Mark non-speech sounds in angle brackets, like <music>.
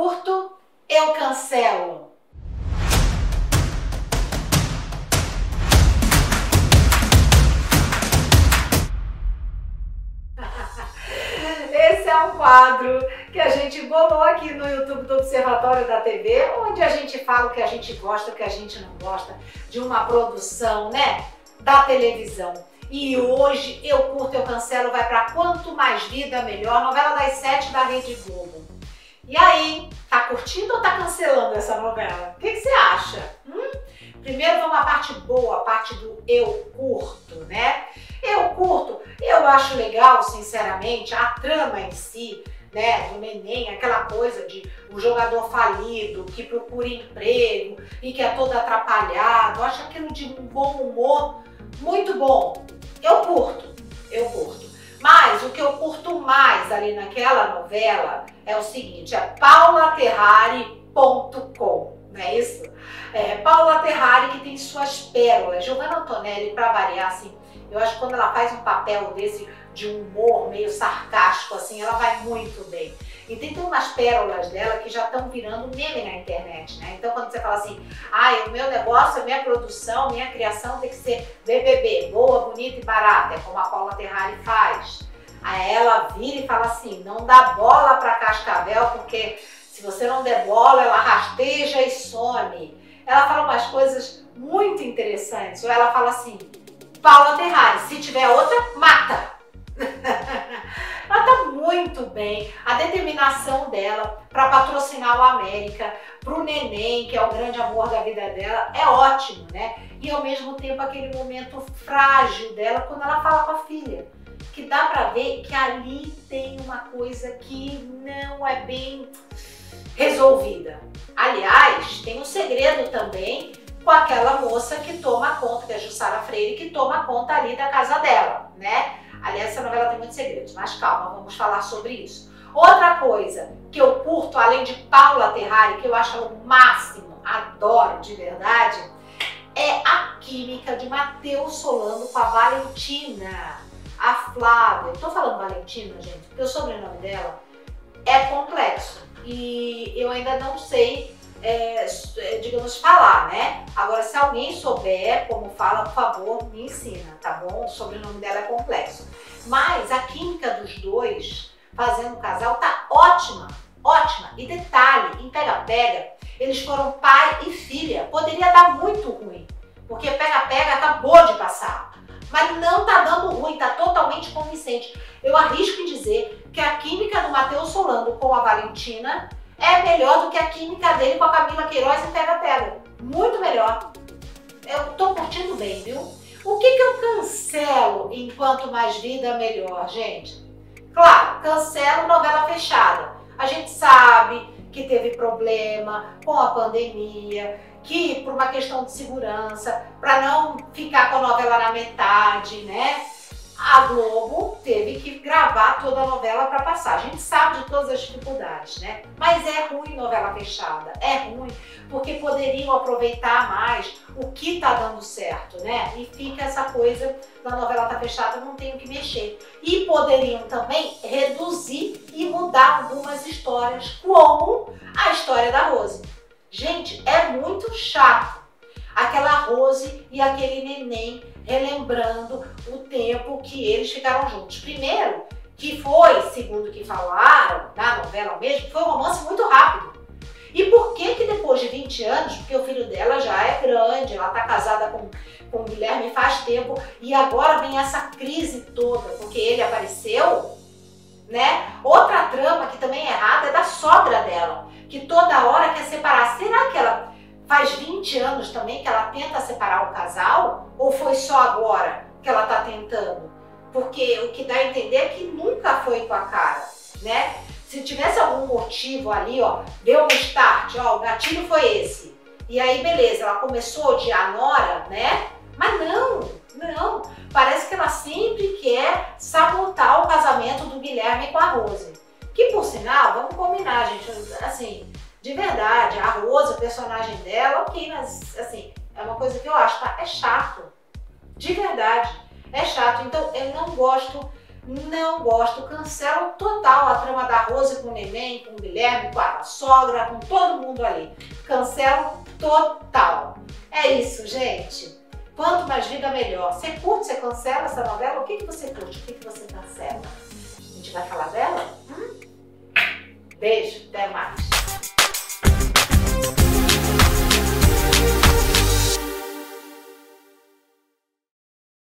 curto, eu cancelo. Esse é o quadro que a gente bolou aqui no YouTube do Observatório da TV, onde a gente fala o que a gente gosta, o que a gente não gosta de uma produção, né, da televisão. E hoje eu curto, eu cancelo, vai para Quanto Mais Vida Melhor, novela das sete da Rede Globo. E aí, tá curtindo ou tá cancelando essa novela? O que, que você acha? Hum? Primeiro vamos à parte boa, a parte do eu curto, né? Eu curto, eu acho legal, sinceramente, a trama em si, né, do neném, aquela coisa de o um jogador falido que procura emprego e que é todo atrapalhado. Eu acho aquilo de um bom humor muito bom. Eu curto, eu curto. Mas o que eu curto mais ali naquela novela é o seguinte, é paulaterrari.com, não é isso? É, Paula Terrari que tem suas pérolas. Giovanna Antonelli, para variar, assim, eu acho que quando ela faz um papel desse de um humor meio sarcástico, assim, ela vai muito bem. E tem umas pérolas dela que já estão virando meme na internet, né? Então quando você fala assim, ah, o meu negócio, a minha produção, minha criação tem que ser BBB, boa, bonita e barata, é como a Paula Terrari faz. Aí ela vira e fala assim, não dá bola para Cascavel, porque se você não der bola, ela rasteja e some. Ela fala umas coisas muito interessantes. Ou ela fala assim, Paula Terrari, se tiver outra, mata. <laughs> Ela tá muito bem. A determinação dela para patrocinar o América, pro neném, que é o grande amor da vida dela, é ótimo, né? E ao mesmo tempo aquele momento frágil dela quando ela fala com a filha. Ver que ali tem uma coisa que não é bem resolvida. Aliás, tem um segredo também com aquela moça que toma conta, que é a Jussara Freire, que toma conta ali da casa dela, né? Aliás, essa novela tem muitos segredos, mas calma, vamos falar sobre isso. Outra coisa que eu curto, além de Paula Terrari, que eu acho o máximo, adoro de verdade, é a química de Matheus Solano com a Valentina, a Flávia. Estou falando Valentina, gente, porque o sobrenome dela é complexo e eu ainda não sei é, é, digamos, falar, né? Agora, se alguém souber como fala, por favor, me ensina, tá bom? O sobrenome dela é complexo. Mas a química dos dois fazendo o casal tá ótima, ótima. E detalhe, em pega-pega, eles foram pai e filha. Poderia dar muito ruim, porque pega-pega acabou de passar. Mas não tá dando ruim, tá totalmente convincente. Eu arrisco em dizer que a química do Matheus Solano com a Valentina é melhor do que a química dele com a Camila Queiroz em Pega Pega. Muito melhor. Eu tô curtindo bem, viu? O que, que eu cancelo enquanto mais vida melhor, gente? Claro, cancelo novela fechada. A gente sabe que teve problema com a pandemia, que por uma questão de segurança, para não ficar com a novela na metade, né? A Globo teve que gravar toda a novela para passar. A gente sabe de todas as dificuldades, né? Mas é ruim novela fechada, é ruim, porque poderiam aproveitar mais o que tá dando certo, né? E fica essa coisa da novela tá fechada, não tem o que mexer. E poderiam também reduzir e mudar algumas histórias, como a história da Rose. Gente, é muito chato Rose e aquele neném relembrando o tempo que eles ficaram juntos. Primeiro, que foi, segundo que falaram na novela mesmo, foi um romance muito rápido. E por que que depois de 20 anos, porque o filho dela já é grande, ela tá casada com, com o Guilherme faz tempo, e agora vem essa crise toda, porque ele apareceu, né? Outra trama que também é errada é da sogra dela, que toda hora quer separar. Será que ela Faz 20 anos também que ela tenta separar o casal? Ou foi só agora que ela está tentando? Porque o que dá a entender é que nunca foi com a cara, né? Se tivesse algum motivo ali, ó, deu um start, ó, o gatilho foi esse. E aí, beleza, ela começou a odiar a Nora, né? Mas não, não. Parece que ela sempre quer sabotar o casamento do Guilherme com a Rose. Que por sinal, vamos combinar, gente, assim, de verdade, a Rose, o personagem dela, ok, mas assim, é uma coisa que eu acho, tá? É chato. De verdade. É chato. Então eu não gosto, não gosto, cancelo total a trama da Rose com o neném, com o Guilherme, com a sogra, com todo mundo ali. Cancelo total. É isso, gente. Quanto mais vida, melhor. Você curte, você cancela essa novela? O que, que você curte? O que, que você cancela? A gente vai falar dela? Hum?